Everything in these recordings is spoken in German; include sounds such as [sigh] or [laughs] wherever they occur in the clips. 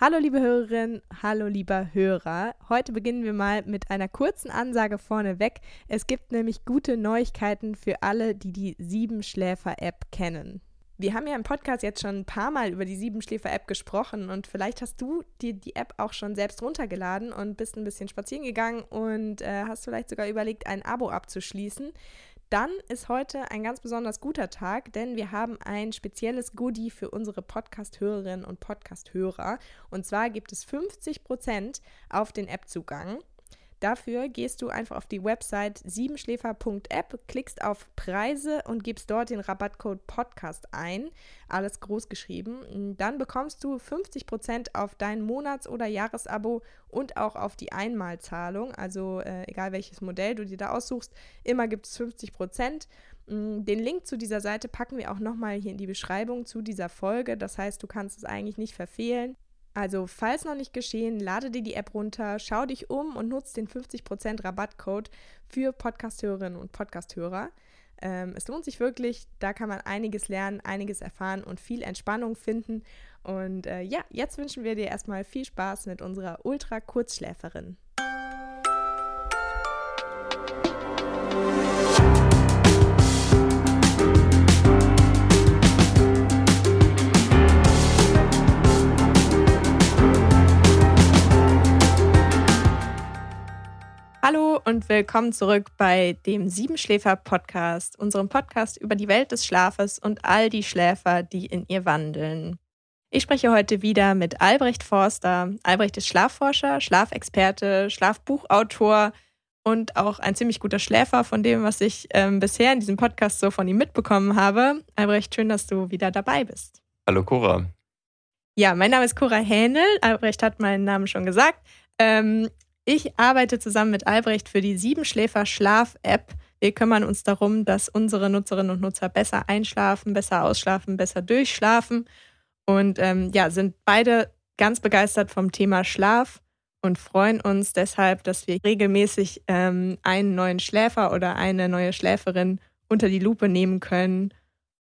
Hallo liebe Hörerinnen, hallo lieber Hörer. Heute beginnen wir mal mit einer kurzen Ansage vorneweg. Es gibt nämlich gute Neuigkeiten für alle, die die Siebenschläfer-App kennen. Wir haben ja im Podcast jetzt schon ein paar Mal über die Siebenschläfer-App gesprochen und vielleicht hast du dir die App auch schon selbst runtergeladen und bist ein bisschen spazieren gegangen und äh, hast vielleicht sogar überlegt, ein Abo abzuschließen dann ist heute ein ganz besonders guter Tag, denn wir haben ein spezielles Goodie für unsere Podcast-Hörerinnen und Podcast-Hörer. Und zwar gibt es 50% auf den App-Zugang. Dafür gehst du einfach auf die Website siebenschläfer.app, klickst auf Preise und gibst dort den Rabattcode Podcast ein. Alles groß geschrieben. Dann bekommst du 50% auf dein Monats- oder Jahresabo und auch auf die Einmalzahlung. Also äh, egal welches Modell du dir da aussuchst, immer gibt es 50%. Mm, den Link zu dieser Seite packen wir auch nochmal hier in die Beschreibung zu dieser Folge. Das heißt, du kannst es eigentlich nicht verfehlen. Also, falls noch nicht geschehen, lade dir die App runter, schau dich um und nutze den 50% Rabattcode für Podcasthörerinnen und Podcasthörer. Ähm, es lohnt sich wirklich, da kann man einiges lernen, einiges erfahren und viel Entspannung finden. Und äh, ja, jetzt wünschen wir dir erstmal viel Spaß mit unserer Ultra-Kurzschläferin. Und willkommen zurück bei dem Siebenschläfer-Podcast, unserem Podcast über die Welt des Schlafes und all die Schläfer, die in ihr wandeln. Ich spreche heute wieder mit Albrecht Forster. Albrecht ist Schlafforscher, Schlafexperte, Schlafbuchautor und auch ein ziemlich guter Schläfer von dem, was ich ähm, bisher in diesem Podcast so von ihm mitbekommen habe. Albrecht, schön, dass du wieder dabei bist. Hallo Cora. Ja, mein Name ist Cora Hähnel. Albrecht hat meinen Namen schon gesagt. Ähm, ich arbeite zusammen mit Albrecht für die Siebenschläfer Schlaf-App. Wir kümmern uns darum, dass unsere Nutzerinnen und Nutzer besser einschlafen, besser ausschlafen, besser durchschlafen und ähm, ja, sind beide ganz begeistert vom Thema Schlaf und freuen uns deshalb, dass wir regelmäßig ähm, einen neuen Schläfer oder eine neue Schläferin unter die Lupe nehmen können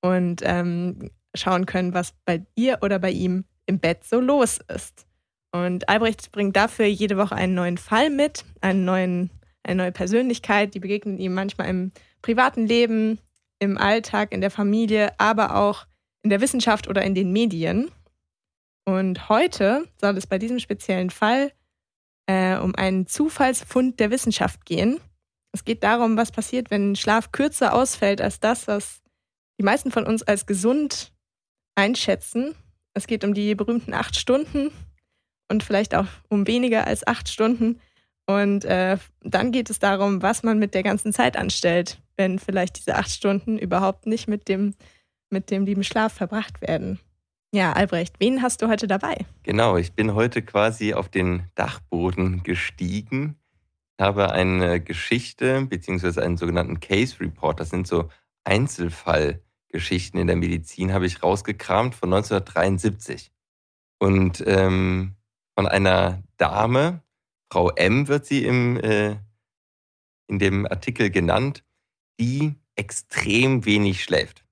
und ähm, schauen können, was bei ihr oder bei ihm im Bett so los ist. Und Albrecht bringt dafür jede Woche einen neuen Fall mit, einen neuen, eine neue Persönlichkeit, die begegnet ihm manchmal im privaten Leben, im Alltag, in der Familie, aber auch in der Wissenschaft oder in den Medien. Und heute soll es bei diesem speziellen Fall äh, um einen Zufallsfund der Wissenschaft gehen. Es geht darum, was passiert, wenn Schlaf kürzer ausfällt als das, was die meisten von uns als gesund einschätzen. Es geht um die berühmten acht Stunden, und vielleicht auch um weniger als acht Stunden. Und äh, dann geht es darum, was man mit der ganzen Zeit anstellt, wenn vielleicht diese acht Stunden überhaupt nicht mit dem, mit dem lieben Schlaf verbracht werden. Ja, Albrecht, wen hast du heute dabei? Genau, ich bin heute quasi auf den Dachboden gestiegen, habe eine Geschichte beziehungsweise einen sogenannten Case Report, das sind so Einzelfallgeschichten in der Medizin, habe ich rausgekramt von 1973. Und ähm, von einer Dame, Frau M wird sie im, äh, in dem Artikel genannt, die extrem wenig schläft.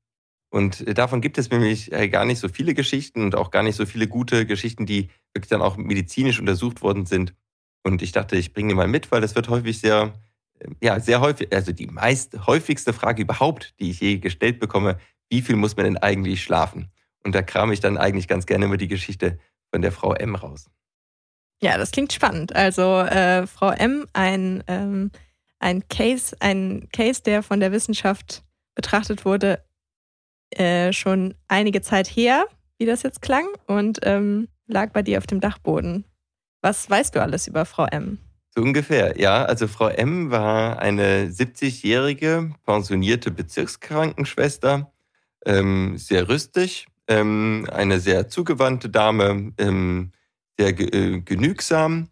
Und äh, davon gibt es nämlich äh, gar nicht so viele Geschichten und auch gar nicht so viele gute Geschichten, die wirklich dann auch medizinisch untersucht worden sind. Und ich dachte, ich bringe die mal mit, weil das wird häufig sehr, äh, ja, sehr häufig, also die meist häufigste Frage überhaupt, die ich je gestellt bekomme, wie viel muss man denn eigentlich schlafen? Und da kram ich dann eigentlich ganz gerne immer die Geschichte von der Frau M raus. Ja, das klingt spannend. Also äh, Frau M, ein, ähm, ein Case, ein Case, der von der Wissenschaft betrachtet wurde, äh, schon einige Zeit her, wie das jetzt klang, und ähm, lag bei dir auf dem Dachboden. Was weißt du alles über Frau M? So ungefähr, ja. Also Frau M war eine 70-jährige pensionierte Bezirkskrankenschwester, ähm, sehr rüstig, ähm, eine sehr zugewandte Dame, ähm, sehr äh, genügsam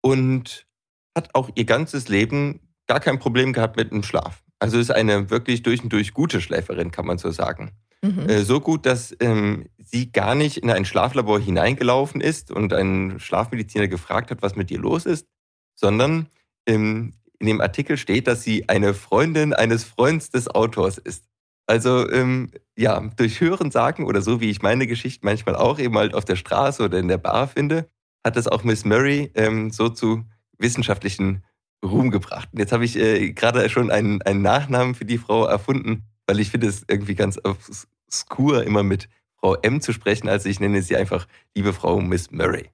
und hat auch ihr ganzes Leben gar kein Problem gehabt mit dem Schlaf. Also ist eine wirklich durch und durch gute Schläferin, kann man so sagen. Mhm. Äh, so gut, dass ähm, sie gar nicht in ein Schlaflabor hineingelaufen ist und ein Schlafmediziner gefragt hat, was mit ihr los ist, sondern ähm, in dem Artikel steht, dass sie eine Freundin eines Freunds des Autors ist. Also ähm, ja, durch Hören sagen oder so, wie ich meine Geschichte manchmal auch eben halt auf der Straße oder in der Bar finde, hat das auch Miss Murray ähm, so zu wissenschaftlichen Ruhm gebracht. Und jetzt habe ich äh, gerade schon einen, einen Nachnamen für die Frau erfunden, weil ich finde es irgendwie ganz obskur, immer mit Frau M zu sprechen. Also ich nenne sie einfach liebe Frau Miss Murray.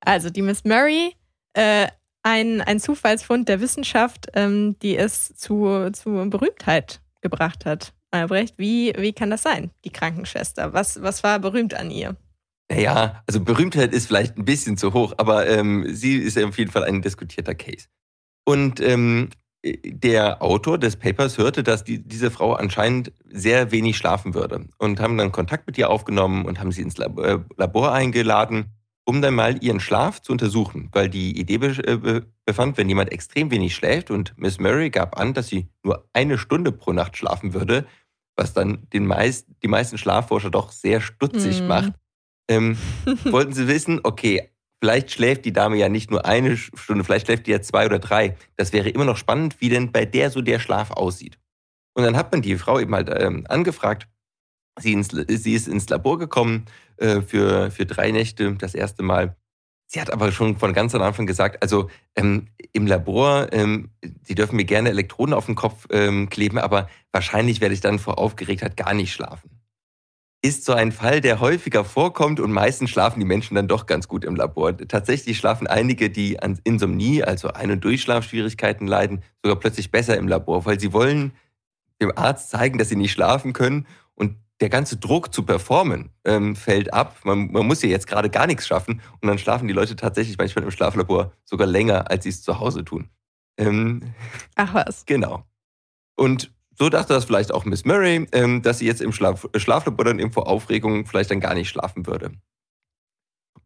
Also die Miss Murray, äh, ein, ein Zufallsfund der Wissenschaft, ähm, die es zu, zu Berühmtheit gebracht hat. Albrecht, wie, wie kann das sein, die Krankenschwester? Was, was war berühmt an ihr? Naja, also Berühmtheit ist vielleicht ein bisschen zu hoch, aber ähm, sie ist auf jeden Fall ein diskutierter Case. Und ähm, der Autor des Papers hörte, dass die, diese Frau anscheinend sehr wenig schlafen würde und haben dann Kontakt mit ihr aufgenommen und haben sie ins äh, Labor eingeladen, um dann mal ihren Schlaf zu untersuchen, weil die Idee äh, befand, wenn jemand extrem wenig schläft und Miss Murray gab an, dass sie nur eine Stunde pro Nacht schlafen würde, was dann den meist, die meisten Schlafforscher doch sehr stutzig mm. macht, ähm, [laughs] wollten sie wissen, okay, vielleicht schläft die Dame ja nicht nur eine Stunde, vielleicht schläft die ja zwei oder drei. Das wäre immer noch spannend, wie denn bei der so der Schlaf aussieht. Und dann hat man die Frau eben halt ähm, angefragt. Sie, ins, sie, ist ins Labor gekommen äh, für, für drei Nächte, das erste Mal. Sie hat aber schon von ganz am Anfang gesagt, also ähm, im Labor, ähm, Sie dürfen mir gerne Elektroden auf den Kopf ähm, kleben, aber wahrscheinlich werde ich dann vor Aufgeregtheit gar nicht schlafen ist so ein Fall, der häufiger vorkommt und meistens schlafen die Menschen dann doch ganz gut im Labor. Tatsächlich schlafen einige, die an Insomnie, also Ein- und Durchschlafschwierigkeiten leiden, sogar plötzlich besser im Labor, weil sie wollen dem Arzt zeigen, dass sie nicht schlafen können und der ganze Druck zu performen ähm, fällt ab. Man, man muss ja jetzt gerade gar nichts schaffen und dann schlafen die Leute tatsächlich manchmal im Schlaflabor sogar länger, als sie es zu Hause tun. Ähm, Ach was. Genau. Und so dachte das vielleicht auch Miss Murray, ähm, dass sie jetzt im Schlaf Schlaflabor dann eben vor Aufregung vielleicht dann gar nicht schlafen würde.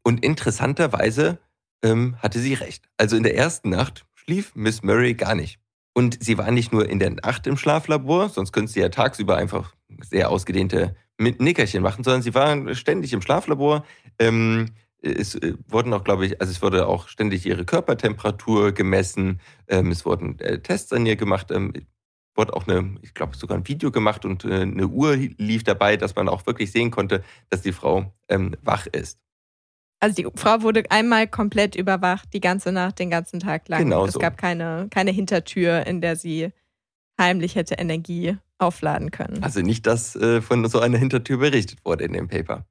Und interessanterweise ähm, hatte sie recht. Also in der ersten Nacht schlief Miss Murray gar nicht. Und sie war nicht nur in der Nacht im Schlaflabor, sonst könnte sie ja tagsüber einfach sehr ausgedehnte Nickerchen machen, sondern sie war ständig im Schlaflabor. Ähm, es äh, wurden auch, glaube ich, also es wurde auch ständig ihre Körpertemperatur gemessen. Ähm, es wurden äh, Tests an ihr gemacht. Ähm, wurde auch eine, ich glaube, sogar ein Video gemacht und äh, eine Uhr lief dabei, dass man auch wirklich sehen konnte, dass die Frau ähm, wach ist. Also die Frau wurde einmal komplett überwacht, die ganze Nacht, den ganzen Tag lang. Genau es so. gab keine, keine Hintertür, in der sie heimlich hätte Energie aufladen können. Also nicht, dass äh, von so einer Hintertür berichtet wurde in dem Paper.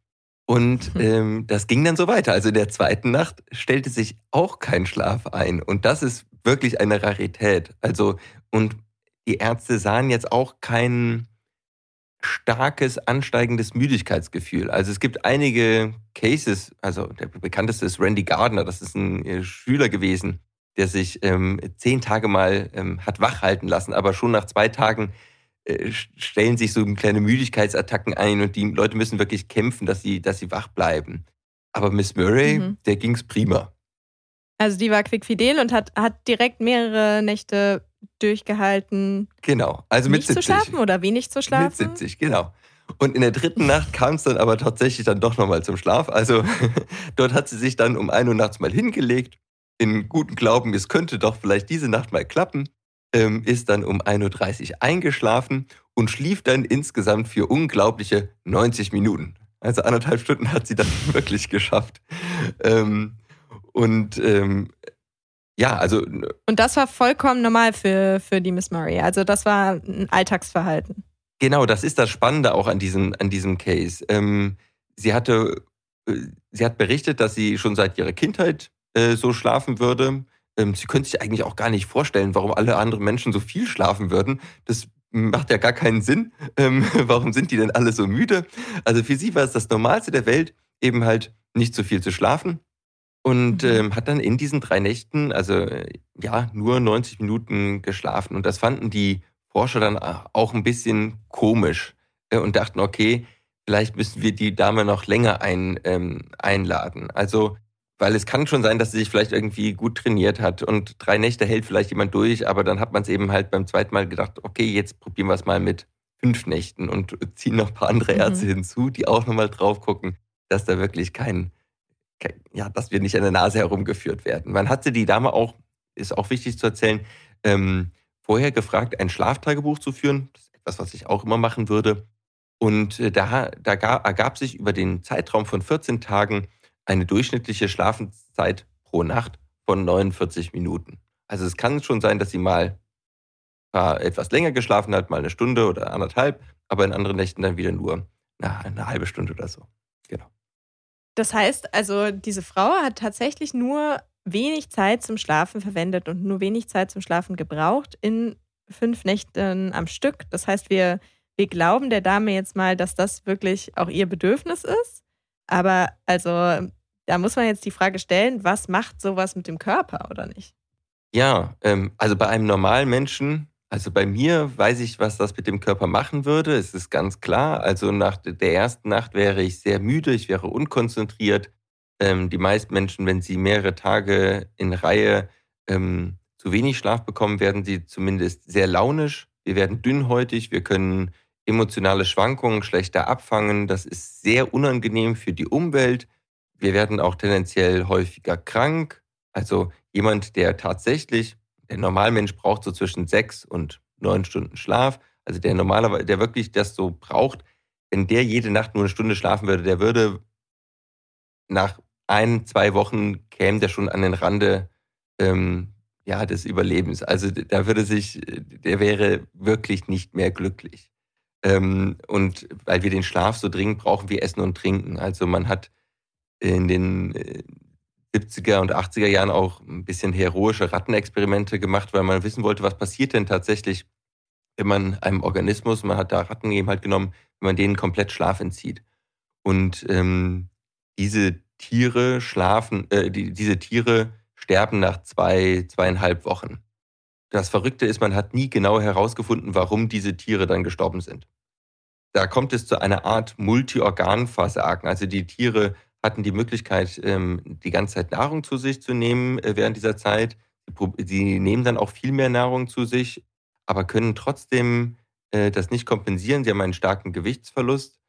Und mhm. ähm, das ging dann so weiter. Also in der zweiten Nacht stellte sich auch kein Schlaf ein. Und das ist wirklich eine Rarität. Also, und die Ärzte sahen jetzt auch kein starkes, ansteigendes Müdigkeitsgefühl. Also es gibt einige Cases, also der bekannteste ist Randy Gardner, das ist ein äh, Schüler gewesen, der sich ähm, zehn Tage mal ähm, hat wach halten lassen, aber schon nach zwei Tagen äh, stellen sich so kleine Müdigkeitsattacken ein und die Leute müssen wirklich kämpfen, dass sie, dass sie wach bleiben. Aber Miss Murray, mhm. der ging's prima. Also die war quickfidel und hat, hat direkt mehrere Nächte durchgehalten. Genau, also mit nicht 70. zu schlafen oder wenig zu schlafen. Mit 70, genau. Und in der dritten Nacht kam es dann aber tatsächlich dann doch nochmal zum Schlaf. Also [laughs] dort hat sie sich dann um 1 Uhr nachts mal hingelegt, in guten Glauben, es könnte doch vielleicht diese Nacht mal klappen, ähm, ist dann um 1.30 Uhr eingeschlafen und schlief dann insgesamt für unglaubliche 90 Minuten. Also anderthalb Stunden hat sie dann [laughs] wirklich geschafft. Ähm, und ähm, ja, also. Und das war vollkommen normal für, für die Miss Murray. Also das war ein Alltagsverhalten. Genau, das ist das Spannende auch an diesem, an diesem Case. Ähm, sie hatte, äh, sie hat berichtet, dass sie schon seit ihrer Kindheit äh, so schlafen würde. Ähm, sie könnte sich eigentlich auch gar nicht vorstellen, warum alle anderen Menschen so viel schlafen würden. Das macht ja gar keinen Sinn. Ähm, [laughs] warum sind die denn alle so müde? Also für sie war es das Normalste der Welt, eben halt nicht so viel zu schlafen. Und mhm. ähm, hat dann in diesen drei Nächten, also äh, ja, nur 90 Minuten geschlafen. Und das fanden die Forscher dann auch ein bisschen komisch äh, und dachten, okay, vielleicht müssen wir die Dame noch länger ein, ähm, einladen. Also, weil es kann schon sein, dass sie sich vielleicht irgendwie gut trainiert hat und drei Nächte hält vielleicht jemand durch, aber dann hat man es eben halt beim zweiten Mal gedacht, okay, jetzt probieren wir es mal mit fünf Nächten und ziehen noch ein paar andere mhm. Ärzte mhm. hinzu, die auch nochmal drauf gucken, dass da wirklich kein ja, dass wir nicht an der Nase herumgeführt werden. Man hatte die Dame auch, ist auch wichtig zu erzählen, ähm, vorher gefragt, ein Schlaftagebuch zu führen. Das ist das, was ich auch immer machen würde. Und äh, da, da ergab sich über den Zeitraum von 14 Tagen eine durchschnittliche Schlafenszeit pro Nacht von 49 Minuten. Also es kann schon sein, dass sie mal etwas länger geschlafen hat, mal eine Stunde oder anderthalb, aber in anderen Nächten dann wieder nur na, eine halbe Stunde oder so. Das heißt also, diese Frau hat tatsächlich nur wenig Zeit zum Schlafen verwendet und nur wenig Zeit zum Schlafen gebraucht in fünf Nächten am Stück. Das heißt, wir, wir glauben der Dame jetzt mal, dass das wirklich auch ihr Bedürfnis ist. Aber also, da muss man jetzt die Frage stellen, was macht sowas mit dem Körper oder nicht? Ja, ähm, also bei einem normalen Menschen, also bei mir weiß ich, was das mit dem Körper machen würde. Es ist ganz klar. Also nach der ersten Nacht wäre ich sehr müde, ich wäre unkonzentriert. Ähm, die meisten Menschen, wenn sie mehrere Tage in Reihe ähm, zu wenig Schlaf bekommen, werden sie zumindest sehr launisch. Wir werden dünnhäutig, wir können emotionale Schwankungen schlechter abfangen. Das ist sehr unangenehm für die Umwelt. Wir werden auch tendenziell häufiger krank. Also jemand, der tatsächlich, der Normalmensch braucht so zwischen sechs und neun Stunden Schlaf. Also der normalerweise, der wirklich das so braucht, wenn der jede Nacht nur eine Stunde schlafen würde, der würde nach ein, zwei Wochen käme der schon an den Rande ähm, ja, des Überlebens. Also da würde sich, der wäre wirklich nicht mehr glücklich. Ähm, und weil wir den Schlaf so dringend brauchen, wir Essen und Trinken. Also man hat in den 70er äh, und 80er Jahren auch ein bisschen heroische Rattenexperimente gemacht, weil man wissen wollte, was passiert denn tatsächlich, wenn man einem Organismus, man hat da Ratten eben halt genommen, wenn man denen komplett Schlaf entzieht. Und ähm, diese Tiere schlafen, äh, die, diese Tiere sterben nach zwei, zweieinhalb Wochen. Das Verrückte ist, man hat nie genau herausgefunden, warum diese Tiere dann gestorben sind. Da kommt es zu einer Art Multiorganversagen. Also die Tiere hatten die Möglichkeit, ähm, die ganze Zeit Nahrung zu sich zu nehmen äh, während dieser Zeit. Sie nehmen dann auch viel mehr Nahrung zu sich, aber können trotzdem äh, das nicht kompensieren. Sie haben einen starken Gewichtsverlust.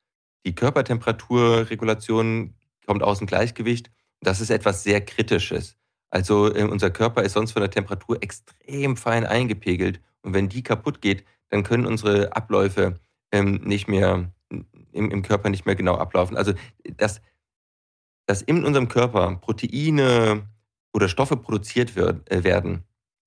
Die Körpertemperaturregulation kommt aus dem Gleichgewicht. Das ist etwas sehr Kritisches. Also äh, unser Körper ist sonst von der Temperatur extrem fein eingepegelt. Und wenn die kaputt geht, dann können unsere Abläufe ähm, nicht mehr im, Körper nicht mehr genau ablaufen. Also dass, dass in unserem Körper Proteine oder Stoffe produziert wird, äh, werden,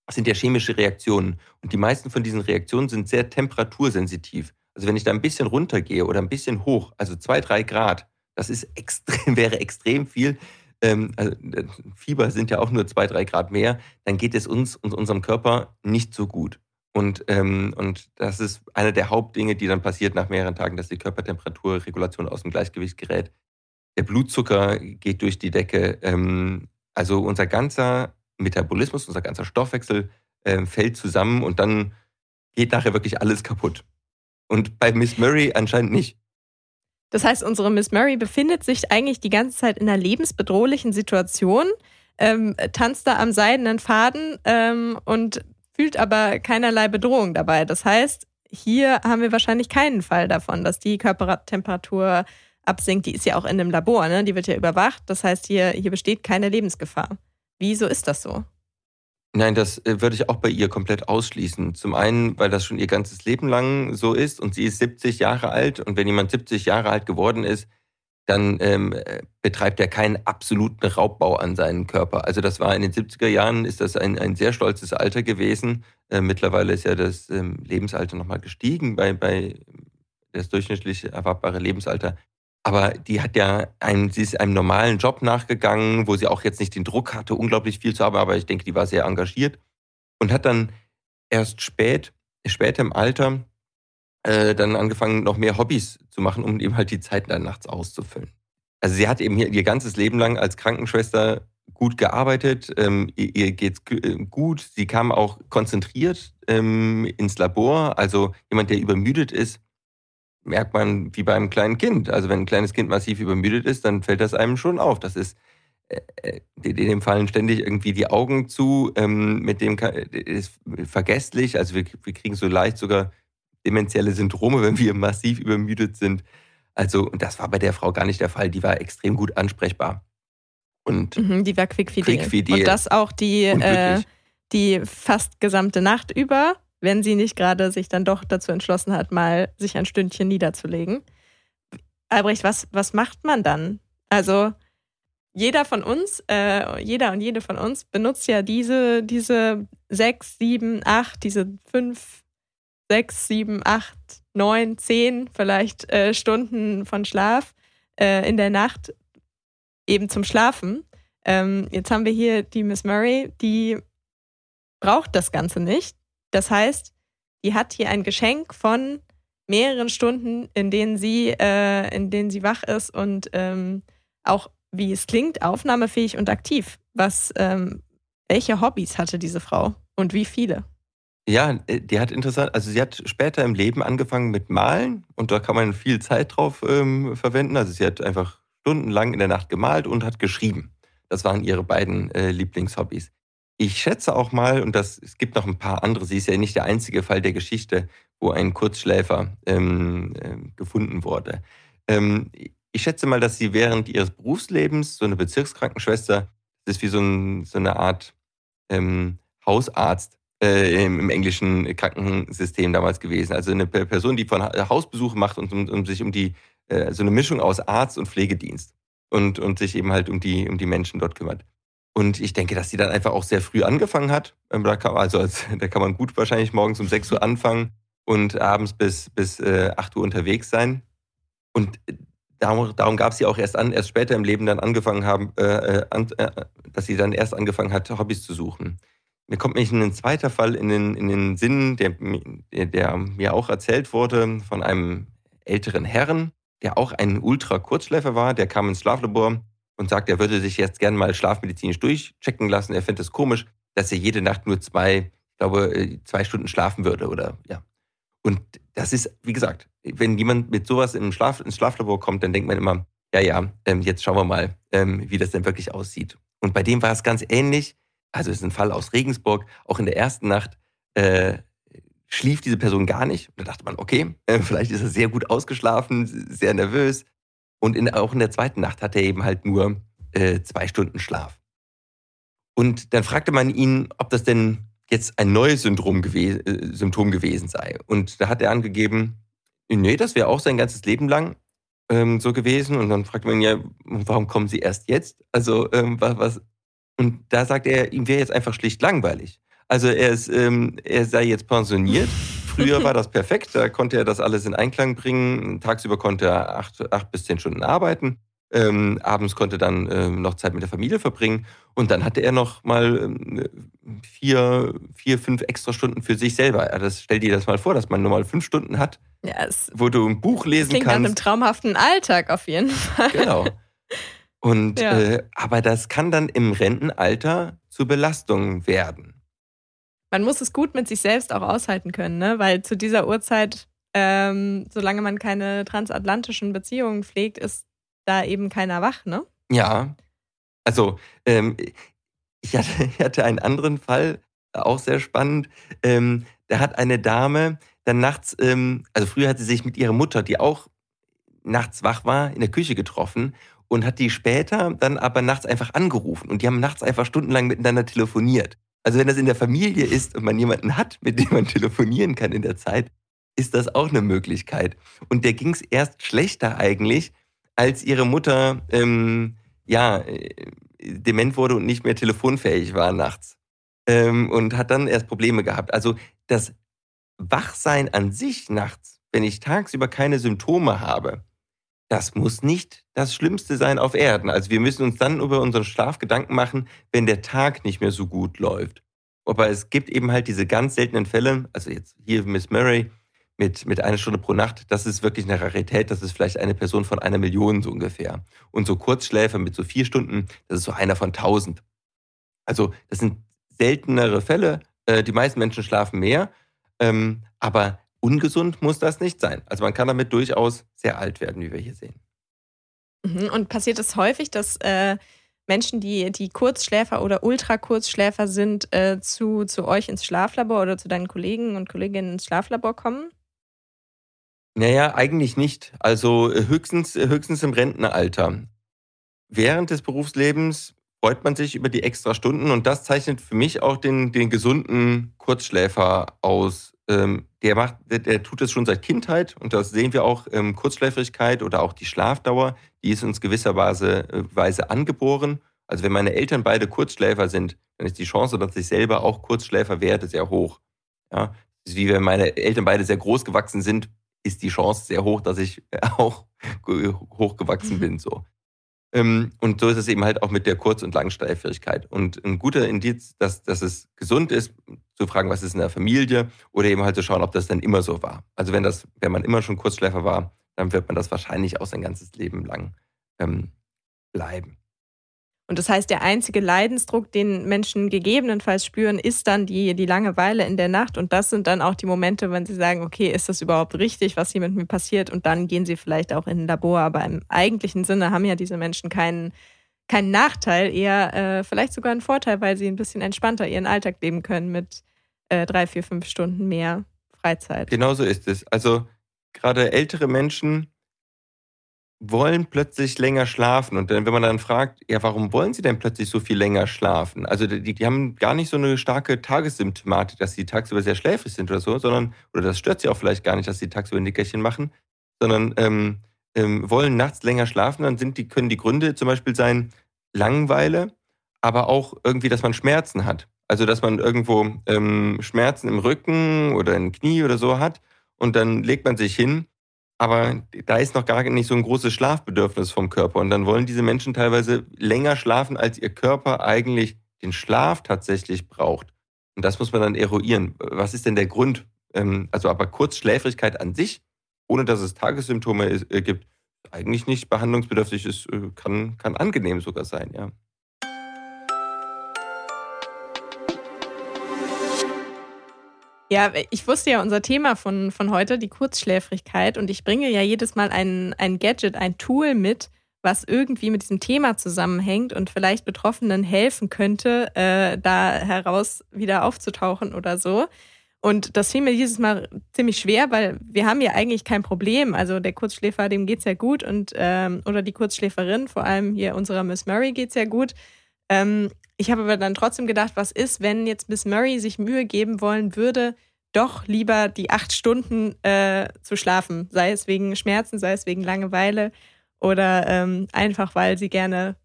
sind ja chemische Reaktionen. Und die meisten von diesen Reaktionen sind sehr temperatursensitiv. Also wenn ich da ein bisschen runtergehe oder ein bisschen hoch, also zwei, drei Grad, das ist [laughs] extrem, wäre extrem viel. Ähm, also, äh, Fieber sind ja auch nur zwei, drei Grad mehr, dann geht es uns und unserem Körper nicht so gut. Und, ähm, und das ist eine der Hauptdinge, die dann passiert nach mehreren Tagen, dass die Körpertemperaturregulation aus dem Gleichgewicht gerät. Der Blutzucker geht durch die Decke. Ähm, also unser ganzer Metabolismus, unser ganzer Stoffwechsel äh, fällt zusammen und dann geht nachher wirklich alles kaputt. Und bei Miss Murray anscheinend nicht. Das heißt, unsere Miss Murray befindet sich eigentlich die ganze Zeit in einer lebensbedrohlichen Situation, ähm, tanzt da am seidenen Faden ähm, und fühlt aber keinerlei Bedrohung dabei. Das heißt, hier haben wir wahrscheinlich keinen Fall davon, dass die Körpertemperatur absinkt. Die ist ja auch in einem Labor, ne? die wird ja überwacht. Das heißt, hier, hier besteht keine Lebensgefahr. Wieso ist das so? Nein, das äh, würde ich auch bei ihr komplett ausschließen. Zum einen, weil das schon ihr ganzes Leben lang so ist und sie ist 70 Jahre alt und wenn jemand 70 Jahre alt geworden ist, dann ähm, betreibt er keinen absoluten Raubbau an seinen Körper. Also das war in den 70er Jahren, ist das ein, ein sehr stolzes Alter gewesen. Äh, mittlerweile ist ja das ähm, Lebensalter nochmal gestiegen bei, bei das durchschnittlich erwartbare Lebensalter aber die hat ja einen, sie ist einem normalen Job nachgegangen, wo sie auch jetzt nicht den Druck hatte, unglaublich viel zu haben, aber ich denke, die war sehr engagiert und hat dann erst spät, später im Alter äh, dann angefangen, noch mehr Hobbys zu machen, um eben halt die Zeit dann nachts auszufüllen. Also sie hat eben hier ihr ganzes Leben lang als Krankenschwester gut gearbeitet, ähm, ihr, ihr geht's äh, gut, sie kam auch konzentriert ähm, ins Labor, also jemand, der übermüdet ist, merkt man wie beim kleinen Kind. Also wenn ein kleines Kind massiv übermüdet ist, dann fällt das einem schon auf. Das ist, äh, äh dem fallen ständig irgendwie die Augen zu, ähm, mit dem ist vergesslich. Also wir, wir kriegen so leicht sogar dementielle Syndrome, wenn wir massiv übermüdet sind. Also, und das war bei der Frau gar nicht der Fall. Die war extrem gut ansprechbar. Und mhm, die war quickfidel. quickfidel. Und das auch die, äh, die fast gesamte Nacht über wenn sie nicht gerade sich dann doch dazu entschlossen hat, mal sich ein Stündchen niederzulegen. Albrecht, was, was macht man dann? Also jeder von uns, äh, jeder und jede von uns benutzt ja diese, diese sechs, sieben, acht, diese fünf, sechs, sieben, acht, neun, zehn vielleicht äh, Stunden von Schlaf äh, in der Nacht eben zum Schlafen. Ähm, jetzt haben wir hier die Miss Murray, die braucht das Ganze nicht. Das heißt, die hat hier ein Geschenk von mehreren Stunden, in denen sie, äh, in denen sie wach ist und ähm, auch, wie es klingt, aufnahmefähig und aktiv. Was, ähm, welche Hobbys hatte diese Frau und wie viele? Ja, äh, die hat interessant, also sie hat später im Leben angefangen mit Malen und da kann man viel Zeit drauf ähm, verwenden. Also sie hat einfach stundenlang in der Nacht gemalt und hat geschrieben. Das waren ihre beiden äh, Lieblingshobbys. Ich schätze auch mal, und das, es gibt noch ein paar andere, sie ist ja nicht der einzige Fall der Geschichte, wo ein Kurzschläfer ähm, äh, gefunden wurde. Ähm, ich schätze mal, dass sie während ihres Berufslebens so eine Bezirkskrankenschwester, das ist wie so, ein, so eine Art ähm, Hausarzt äh, im, im, englischen Krankensystem damals gewesen. Also eine Person, die von Hausbesuche macht und um, um sich um die, äh, so eine Mischung aus Arzt und Pflegedienst und, und sich eben halt um die, um die Menschen dort kümmert. Und ich denke, dass sie dann einfach auch sehr früh angefangen hat. Ähm, also als, [laughs] da kann man gut wahrscheinlich morgens um 6 Uhr anfangen und abends bis, bis äh, 8 Uhr unterwegs sein. Und äh, darum, darum gab es sie auch erst an, erst später im Leben dann angefangen haben, äh, äh an, äh, dass sie dann erst angefangen hat, Hobbys zu suchen. Mir kommt nämlich ein zweiter Fall in den, in den Sinn, der, der mir auch erzählt wurde von einem älteren Herrn, der auch ein Ultra-Kurzschläfer war. Der kam ins Schlaflabor und sagt, er würde sich jetzt gerne mal schlafmedizinisch durchchecken lassen. Er findet es komisch, dass er jede Nacht nur zwei, ich glaube, äh, zwei Stunden schlafen würde oder ja. Und das ist, wie gesagt, wenn jemand mit sowas im Schlaf, ins Schlaflabor kommt, dann denkt man immer, ja, ja, ähm, jetzt schauen wir mal, ähm, wie das denn wirklich aussieht. Und bei dem war es ganz ähnlich. Also es ist ein Fall aus Regensburg. Auch in der ersten Nacht äh, schlief diese Person gar nicht. Da dachte man, okay, äh, vielleicht ist er sehr gut ausgeschlafen, sehr nervös. Und in, auch in der zweiten Nacht hatte er eben halt nur äh, zwei Stunden Schlaf. Und dann fragte man ihn, ob das denn jetzt ein neues Syndrom gew äh, Symptom gewesen sei. Und da hat er angegeben, nee, das wäre auch sein ganzes Leben lang ähm, so gewesen. Und dann fragte man ihn ja, warum kommen Sie erst jetzt? Also ähm, was, was? Und da sagt er, ihm wäre jetzt einfach schlicht langweilig. Also er, ist, ähm, er sei jetzt pensioniert Früher [laughs] war das perfekt, da konnte er das alles in Einklang bringen. Tagsüber konnte er acht, acht bis zehn Stunden arbeiten. Ähm, abends konnte dann ähm, noch Zeit mit der Familie verbringen und dann hatte er noch mal ähm, vier, vier, fünf extra Stunden für sich selber. Ja, das, stell dir das mal vor, dass man nur mal fünf Stunden hat, ja, wo du ein Buch lesen klingt kannst. Klingt nach einem traumhaften Alltag auf jeden Fall. Genau. Und ja. äh, aber das kann dann im Rentenalter zur Belastung werden man muss es gut mit sich selbst auch aushalten können, ne? weil zu dieser Uhrzeit, ähm, solange man keine transatlantischen Beziehungen pflegt, ist da eben keiner wach, ne? Ja. Also, ähm, ich, hatte, [laughs] einen anderen Fall, auch sehr spannend. Ähm, da hat eine Dame dann nachts, ähm, also früher hat sie sich mit ihrer Mutter, die auch nachts wach war, in der Küche getroffen und hat die später dann aber nachts einfach angerufen und die haben nachts einfach stundenlang miteinander telefoniert. Also wenn das in der Familie ist und man jemanden hat, mit dem man telefonieren kann in der Zeit, ist das auch eine Möglichkeit. Und der ging es erst schlechter eigentlich, als ihre Mutter ähm, ja äh, dement wurde und nicht mehr telefonfähig war nachts. Ähm, und hat dann erst Probleme gehabt. Also das Wachsein an sich nachts, wenn ich tagsüber keine Symptome habe, das muss nicht das Schlimmste sein auf Erden. Also wir müssen uns dann über unseren Schlaf Gedanken machen, wenn der Tag nicht mehr so gut läuft. Aber es gibt eben halt diese ganz seltenen Fälle, also jetzt hier Miss Murray mit, mit einer Stunde pro Nacht, das ist wirklich eine Rarität, das ist vielleicht eine Person von einer Million so ungefähr. Und so Kurzschläfer mit so vier Stunden, das ist so einer von tausend. Also das sind seltenere Fälle. Äh, die meisten Menschen schlafen mehr, ähm, aber ungesund muss das nicht sein. Also man kann damit durchaus sehr alt werden, wie wir hier sehen. Mhm, und passiert es häufig, dass äh, Menschen, die, die Kurzschläfer oder Ultrakurzschläfer sind, äh, zu, zu euch ins Schlaflabor oder zu deinen Kollegen und Kolleginnen ins Schlaflabor kommen? Naja, eigentlich nicht. Also äh, höchstens, äh, höchstens im Rentenalter. Während des Berufslebens freut man sich über die extra Stunden und das zeichnet für mich auch den, den gesunden Kurzschläfer aus, ähm, der macht, der, der, tut das schon seit Kindheit und das sehen wir auch, ähm, Kurzschläfrigkeit oder auch die Schlafdauer, die ist uns gewisserweise äh, Weise angeboren. Also wenn meine Eltern beide Kurzschläfer sind, dann ist die Chance, dass ich selber auch Kurzschläfer werde, sehr hoch. Ja, wie wenn meine Eltern beide sehr groß gewachsen sind, ist die Chance sehr hoch, dass ich [laughs] auch hochgewachsen bin. So. Ähm, und so ist es eben halt auch mit der Kurz- und Langschleifigkeit. Und ein guter Indiz, dass, dass es gesund ist, zu fragen, was ist in der Familie, oder eben halt zu schauen, ob das dann immer so war. Also wenn das, wenn man immer schon Kurzschläfer war, dann wird man das wahrscheinlich auch sein ganzes Leben lang ähm, bleiben. Und das heißt, der einzige Leidensdruck, den Menschen gegebenenfalls spüren, ist dann die, die Langeweile in der Nacht. Und das sind dann auch die Momente, wenn sie sagen, okay, ist das überhaupt richtig, was hier mit mir passiert? Und dann gehen sie vielleicht auch in ein Labor. Aber im eigentlichen Sinne haben ja diese Menschen keinen, keinen Nachteil, eher äh, vielleicht sogar einen Vorteil, weil sie ein bisschen entspannter ihren Alltag leben können mit äh, drei, vier, fünf Stunden mehr Freizeit. Genauso ist es. Also gerade ältere Menschen wollen plötzlich länger schlafen. Und wenn man dann fragt, ja, warum wollen sie denn plötzlich so viel länger schlafen? Also die, die haben gar nicht so eine starke Tagessymptomatik, dass sie tagsüber sehr schläfrig sind oder so, sondern, oder das stört sie auch vielleicht gar nicht, dass sie tagsüber Nickerchen machen, sondern ähm, ähm, wollen nachts länger schlafen. Dann sind die, können die Gründe zum Beispiel sein Langeweile, aber auch irgendwie, dass man Schmerzen hat. Also dass man irgendwo ähm, Schmerzen im Rücken oder im Knie oder so hat und dann legt man sich hin aber da ist noch gar nicht so ein großes Schlafbedürfnis vom Körper. Und dann wollen diese Menschen teilweise länger schlafen, als ihr Körper eigentlich den Schlaf tatsächlich braucht. Und das muss man dann eruieren. Was ist denn der Grund? Ähm, also aber Kurzschläfrigkeit an sich, ohne dass es Tagessymptome äh, gibt, eigentlich nicht behandlungsbedürftig ist, äh, kann, kann angenehm sogar sein, ja. Ja, ich wusste ja unser Thema von, von heute, die Kurzschläfrigkeit. Und ich bringe ja jedes Mal ein, ein Gadget, ein Tool mit, was irgendwie mit diesem Thema zusammenhängt und vielleicht Betroffenen helfen könnte, äh, da heraus wieder aufzutauchen oder so. Und das fiel mir dieses Mal ziemlich schwer, weil wir haben ja eigentlich kein Problem. Also der Kurzschläfer, dem geht es ja gut und ähm, oder die Kurzschläferin, vor allem hier unserer Miss Murray geht es ja gut. Ähm, ich habe aber dann trotzdem gedacht, was ist, wenn jetzt Miss Murray sich Mühe geben wollen würde, doch lieber die acht Stunden äh, zu schlafen, sei es wegen Schmerzen, sei es wegen Langeweile oder ähm, einfach, weil sie gerne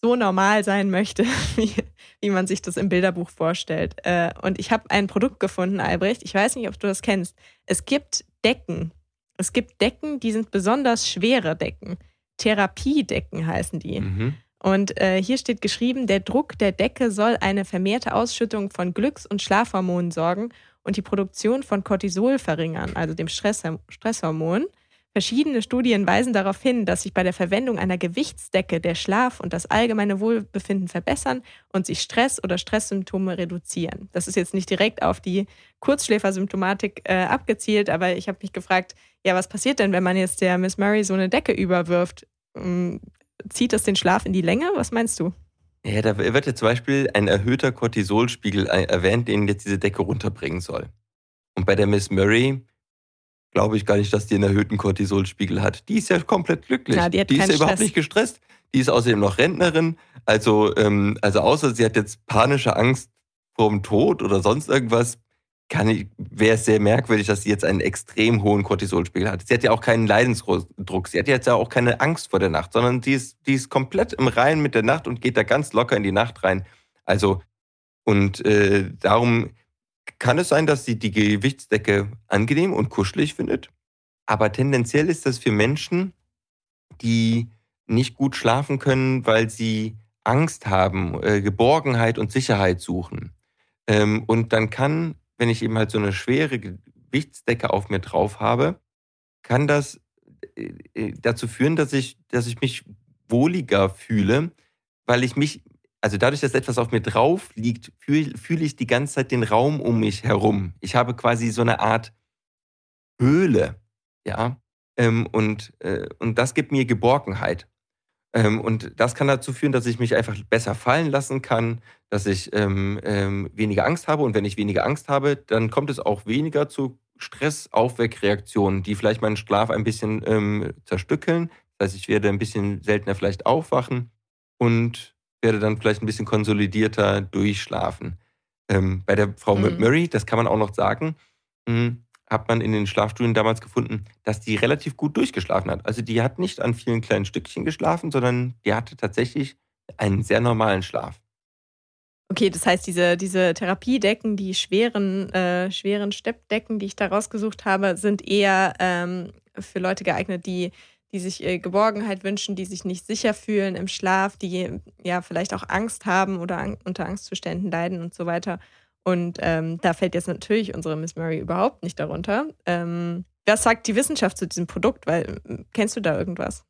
so normal sein möchte, [laughs] wie, wie man sich das im Bilderbuch vorstellt. Äh, und ich habe ein Produkt gefunden, Albrecht. Ich weiß nicht, ob du das kennst. Es gibt Decken. Es gibt Decken, die sind besonders schwere Decken. Therapiedecken heißen die. Mhm. Und äh, hier steht geschrieben, der Druck der Decke soll eine vermehrte Ausschüttung von Glücks- und Schlafhormonen sorgen und die Produktion von Cortisol verringern, also dem Stresshormon. Verschiedene Studien weisen darauf hin, dass sich bei der Verwendung einer Gewichtsdecke der Schlaf und das allgemeine Wohlbefinden verbessern und sich Stress oder Stresssymptome reduzieren. Das ist jetzt nicht direkt auf die Kurzschläfersymptomatik äh, abgezielt, aber ich habe mich gefragt, ja, was passiert denn, wenn man jetzt der Miss Murray so eine Decke überwirft? Zieht das den Schlaf in die Länge? Was meinst du? Ja, da wird ja zum Beispiel ein erhöhter Cortisolspiegel erwähnt, den jetzt diese Decke runterbringen soll. Und bei der Miss Murray glaube ich gar nicht, dass die einen erhöhten Cortisolspiegel hat. Die ist ja komplett glücklich. Ja, die, die ist ja überhaupt nicht gestresst. Die ist außerdem noch Rentnerin. Also, ähm, also außer sie hat jetzt panische Angst vor dem Tod oder sonst irgendwas, wäre es sehr merkwürdig, dass sie jetzt einen extrem hohen Cortisolspiegel hat. Sie hat ja auch keinen Leidensdruck. Sie hat jetzt ja auch keine Angst vor der Nacht, sondern die ist, die ist komplett im Reinen mit der Nacht und geht da ganz locker in die Nacht rein. Also, und äh, darum kann es sein, dass sie die Gewichtsdecke angenehm und kuschelig findet. Aber tendenziell ist das für Menschen, die nicht gut schlafen können, weil sie Angst haben, äh, Geborgenheit und Sicherheit suchen. Ähm, und dann kann wenn ich eben halt so eine schwere Gewichtsdecke auf mir drauf habe, kann das äh, äh, dazu führen, dass ich, dass ich mich wohliger fühle, weil ich mich, also dadurch, dass etwas auf mir drauf liegt, fühle fühl ich die ganze Zeit den Raum um mich herum. Ich habe quasi so eine Art Höhle, ja, ähm, und, äh, und das gibt mir Geborgenheit. Ähm, und das kann dazu führen, dass ich mich einfach besser fallen lassen kann, dass ich ähm, ähm, weniger Angst habe. Und wenn ich weniger Angst habe, dann kommt es auch weniger zu Stressaufweckreaktionen, die vielleicht meinen Schlaf ein bisschen ähm, zerstückeln. Das heißt, ich werde ein bisschen seltener vielleicht aufwachen und werde dann vielleicht ein bisschen konsolidierter durchschlafen. Ähm, bei der Frau mhm. Murray, das kann man auch noch sagen, mhm, hat man in den Schlafstudien damals gefunden, dass die relativ gut durchgeschlafen hat. Also die hat nicht an vielen kleinen Stückchen geschlafen, sondern die hatte tatsächlich einen sehr normalen Schlaf. Okay, das heißt, diese, diese Therapiedecken, die schweren, äh, schweren Steppdecken, die ich da rausgesucht habe, sind eher ähm, für Leute geeignet, die, die sich äh, Geborgenheit wünschen, die sich nicht sicher fühlen im Schlaf, die ja vielleicht auch Angst haben oder an, unter Angstzuständen leiden und so weiter. Und ähm, da fällt jetzt natürlich unsere Miss Murray überhaupt nicht darunter. Ähm, was sagt die Wissenschaft zu diesem Produkt? Weil kennst du da irgendwas?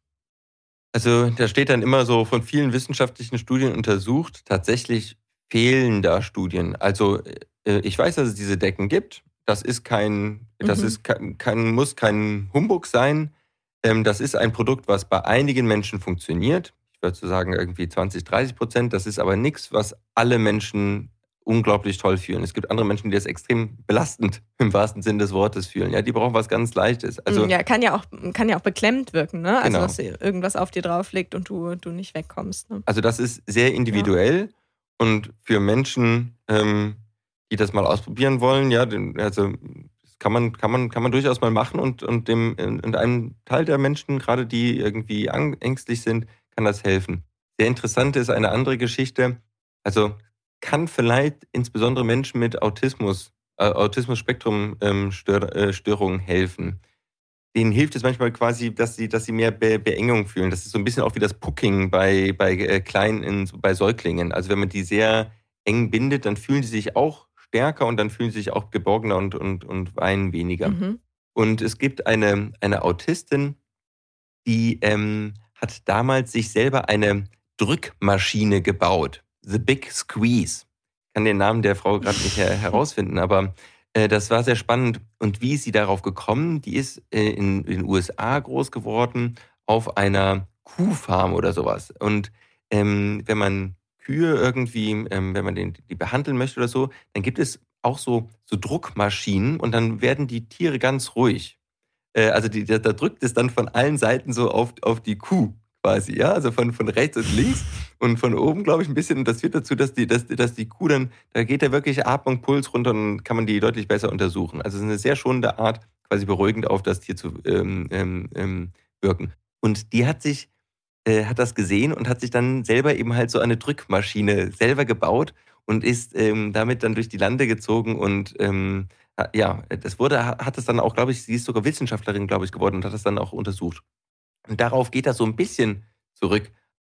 Also da steht dann immer so von vielen wissenschaftlichen Studien untersucht. Tatsächlich fehlen da Studien. Also äh, ich weiß, dass es diese Decken gibt. Das ist kein, das mhm. ist kein, kein, muss kein Humbug sein. Ähm, das ist ein Produkt, was bei einigen Menschen funktioniert. Ich würde so sagen irgendwie 20, 30 Prozent. Das ist aber nichts, was alle Menschen unglaublich toll fühlen. Es gibt andere Menschen, die das extrem belastend [laughs] im wahrsten Sinne des Wortes fühlen. Ja, die brauchen was ganz Leichtes. Also ja, kann ja auch kann ja auch beklemmt wirken, ne? Also genau. dass irgendwas auf dir drauf liegt und du du nicht wegkommst. Ne? Also das ist sehr individuell. Ja. Und für Menschen, ähm, die das mal ausprobieren wollen, ja, also das kann man, kann man, kann man durchaus mal machen und, und dem, und einem Teil der Menschen, gerade die irgendwie ängstlich sind, kann das helfen. Sehr interessant ist eine andere Geschichte. Also kann vielleicht insbesondere Menschen mit Autismus, äh, Autismus-Spektrum-Störungen ähm, äh, helfen denen hilft es manchmal quasi, dass sie, dass sie mehr Be Beengung fühlen. Das ist so ein bisschen auch wie das Pucking bei, bei äh, Kleinen, bei Säuglingen. Also wenn man die sehr eng bindet, dann fühlen sie sich auch stärker und dann fühlen sie sich auch geborgener und, und, und weinen weniger. Mhm. Und es gibt eine, eine Autistin, die ähm, hat damals sich selber eine Drückmaschine gebaut. The Big Squeeze. Ich kann den Namen der Frau gerade nicht [laughs] herausfinden, aber äh, das war sehr spannend. Und wie ist sie darauf gekommen? Die ist äh, in, in den USA groß geworden auf einer Kuhfarm oder sowas. Und ähm, wenn man Kühe irgendwie, ähm, wenn man den, die behandeln möchte oder so, dann gibt es auch so, so Druckmaschinen und dann werden die Tiere ganz ruhig. Äh, also die, da, da drückt es dann von allen Seiten so auf, auf die Kuh quasi, ja, also von, von rechts und links und von oben, glaube ich, ein bisschen. Und das führt dazu, dass die, dass, dass die Kuh dann, da geht da wirklich Atmung, Puls runter und kann man die deutlich besser untersuchen. Also es ist eine sehr schonende Art, quasi beruhigend auf das Tier zu ähm, ähm, ähm, wirken. Und die hat sich, äh, hat das gesehen und hat sich dann selber eben halt so eine Drückmaschine selber gebaut und ist ähm, damit dann durch die Lande gezogen und ähm, ja, das wurde, hat es dann auch, glaube ich, sie ist sogar Wissenschaftlerin, glaube ich, geworden und hat das dann auch untersucht. Und darauf geht das so ein bisschen zurück.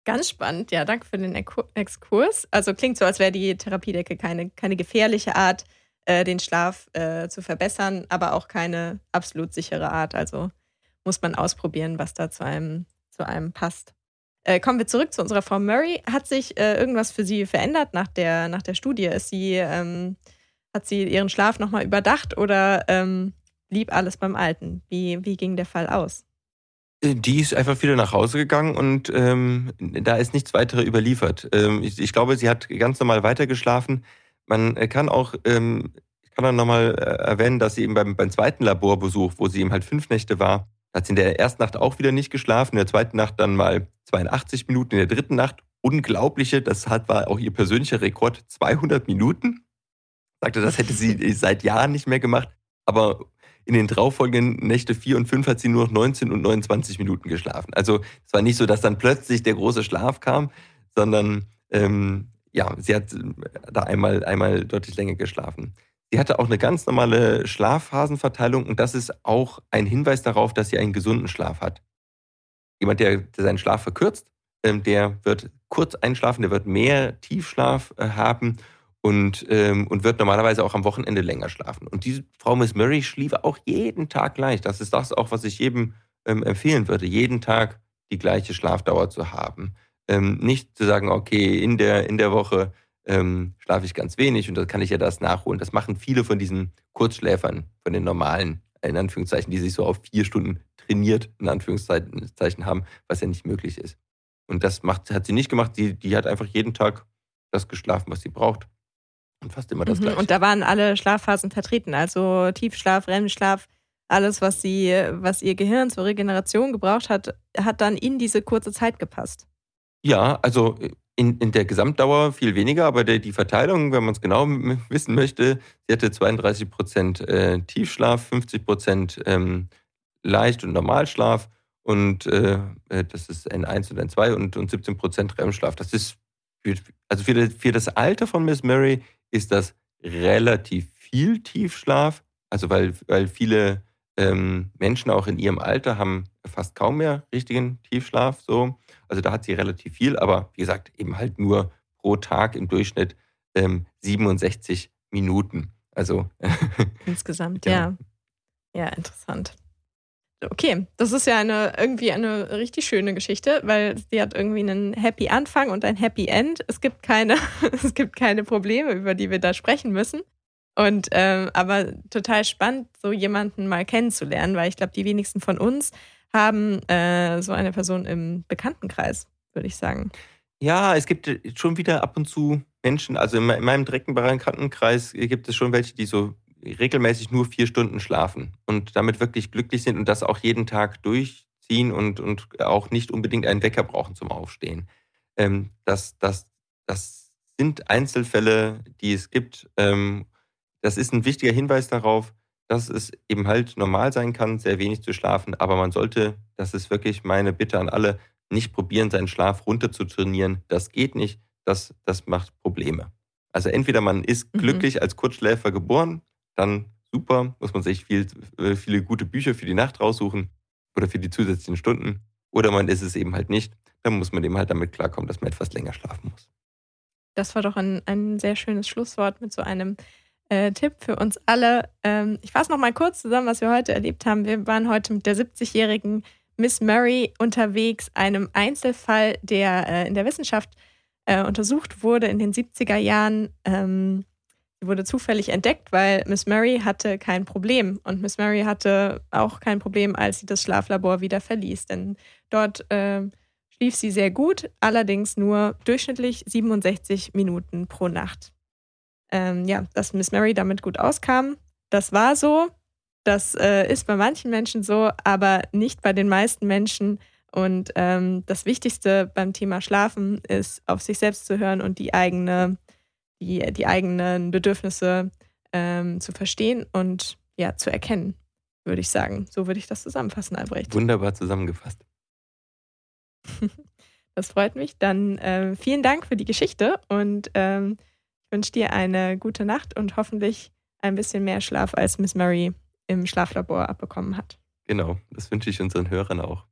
Ganz spannend, ja, danke für den Exkurs. Also klingt so, als wäre die Therapiedecke keine, keine gefährliche Art, äh, den Schlaf äh, zu verbessern, aber auch keine absolut sichere Art. Also muss man ausprobieren, was da zu einem, zu einem passt. Äh, kommen wir zurück zu unserer Frau Murray. Hat sich äh, irgendwas für sie verändert nach der, nach der Studie? Ist sie, ähm, hat sie ihren Schlaf nochmal überdacht oder ähm, blieb alles beim Alten? Wie, wie ging der Fall aus? Die ist einfach wieder nach Hause gegangen und ähm, da ist nichts weiter überliefert. Ähm, ich, ich, glaube, sie hat ganz normal weitergeschlafen. Man kann auch, ähm, ich kann dann nochmal äh, erwähnen, dass sie eben beim, beim zweiten Laborbesuch, wo sie eben halt fünf Nächte war, hat sie in der ersten Nacht auch wieder nicht geschlafen, in der zweiten Nacht dann mal 82 Minuten, in der dritten Nacht unglaubliche, das hat, war auch ihr persönlicher Rekord, 200 Minuten. Sagte, das hätte sie seit Jahren nicht mehr gemacht. Aber in den darauffolgenden Nächte 4 und 5 hat sie nur noch 19 und 29 Minuten geschlafen. Also es war nicht so, dass dann plötzlich der große Schlaf kam, sondern ähm, ja, sie hat da einmal, einmal deutlich länger geschlafen. Sie hatte auch eine ganz normale Schlafphasenverteilung und das ist auch ein Hinweis darauf, dass sie einen gesunden Schlaf hat. Jemand, der, der seinen Schlaf verkürzt, ähm, der wird kurz einschlafen, der wird mehr Tiefschlaf äh, haben und, ähm, und wird normalerweise auch am Wochenende länger schlafen. Und diese Frau Miss Murray schlief auch jeden Tag gleich. Das ist das auch, was ich jedem ähm, empfehlen würde, jeden Tag die gleiche Schlafdauer zu haben. Ähm, nicht zu sagen, okay, in der, in der Woche ähm, schlafe ich ganz wenig und dann kann ich ja das nachholen. Das machen viele von diesen Kurzschläfern, von den normalen, in Anführungszeichen, die sich so auf vier Stunden trainiert, in Anführungszeichen haben, was ja nicht möglich ist. Und das macht, hat sie nicht gemacht. Die, die hat einfach jeden Tag das geschlafen, was sie braucht. Und fast immer das mhm, Gleiche. Und da waren alle Schlafphasen vertreten, also Tiefschlaf, REM-Schlaf, alles, was, sie, was ihr Gehirn zur Regeneration gebraucht hat, hat dann in diese kurze Zeit gepasst. Ja, also in, in der Gesamtdauer viel weniger, aber der, die Verteilung, wenn man es genau wissen möchte, sie hatte 32 Prozent äh, Tiefschlaf, 50 Prozent ähm, Leicht- und Normalschlaf und äh, äh das ist N1 und N2 und, und 17 Prozent REM-Schlaf. Das ist, für, also für das, für das Alter von Miss Murray ist das relativ viel Tiefschlaf, also weil, weil viele ähm, Menschen auch in ihrem Alter haben fast kaum mehr richtigen Tiefschlaf, so. Also da hat sie relativ viel, aber wie gesagt, eben halt nur pro Tag im Durchschnitt ähm, 67 Minuten. Also [laughs] insgesamt, ja. ja. Ja, interessant. Okay, das ist ja eine irgendwie eine richtig schöne Geschichte, weil sie hat irgendwie einen Happy Anfang und ein Happy End. Es gibt keine, [laughs] es gibt keine Probleme, über die wir da sprechen müssen. Und ähm, aber total spannend, so jemanden mal kennenzulernen, weil ich glaube, die wenigsten von uns haben äh, so eine Person im Bekanntenkreis, würde ich sagen. Ja, es gibt schon wieder ab und zu Menschen, also in meinem direkten Bekanntenkreis gibt es schon welche, die so regelmäßig nur vier Stunden schlafen und damit wirklich glücklich sind und das auch jeden Tag durchziehen und, und auch nicht unbedingt einen Wecker brauchen zum Aufstehen. Ähm, das, das, das sind Einzelfälle, die es gibt. Ähm, das ist ein wichtiger Hinweis darauf, dass es eben halt normal sein kann, sehr wenig zu schlafen, aber man sollte, das ist wirklich meine Bitte an alle, nicht probieren, seinen Schlaf runter zu trainieren. Das geht nicht, das, das macht Probleme. Also entweder man ist mhm. glücklich als Kurzschläfer geboren, dann super, muss man sich viel, äh, viele gute Bücher für die Nacht raussuchen oder für die zusätzlichen Stunden. Oder man ist es eben halt nicht. Dann muss man eben halt damit klarkommen, dass man etwas länger schlafen muss. Das war doch ein, ein sehr schönes Schlusswort mit so einem äh, Tipp für uns alle. Ähm, ich fasse noch mal kurz zusammen, was wir heute erlebt haben. Wir waren heute mit der 70-jährigen Miss Murray unterwegs, einem Einzelfall, der äh, in der Wissenschaft äh, untersucht wurde in den 70er Jahren. Ähm, wurde zufällig entdeckt, weil Miss Murray hatte kein Problem. Und Miss Murray hatte auch kein Problem, als sie das Schlaflabor wieder verließ. Denn dort äh, schlief sie sehr gut, allerdings nur durchschnittlich 67 Minuten pro Nacht. Ähm, ja, dass Miss Murray damit gut auskam, das war so. Das äh, ist bei manchen Menschen so, aber nicht bei den meisten Menschen. Und ähm, das Wichtigste beim Thema Schlafen ist, auf sich selbst zu hören und die eigene die, die eigenen Bedürfnisse ähm, zu verstehen und ja, zu erkennen, würde ich sagen. So würde ich das zusammenfassen, Albrecht. Wunderbar zusammengefasst. [laughs] das freut mich. Dann äh, vielen Dank für die Geschichte und ähm, ich wünsche dir eine gute Nacht und hoffentlich ein bisschen mehr Schlaf, als Miss Murray im Schlaflabor abbekommen hat. Genau, das wünsche ich unseren Hörern auch.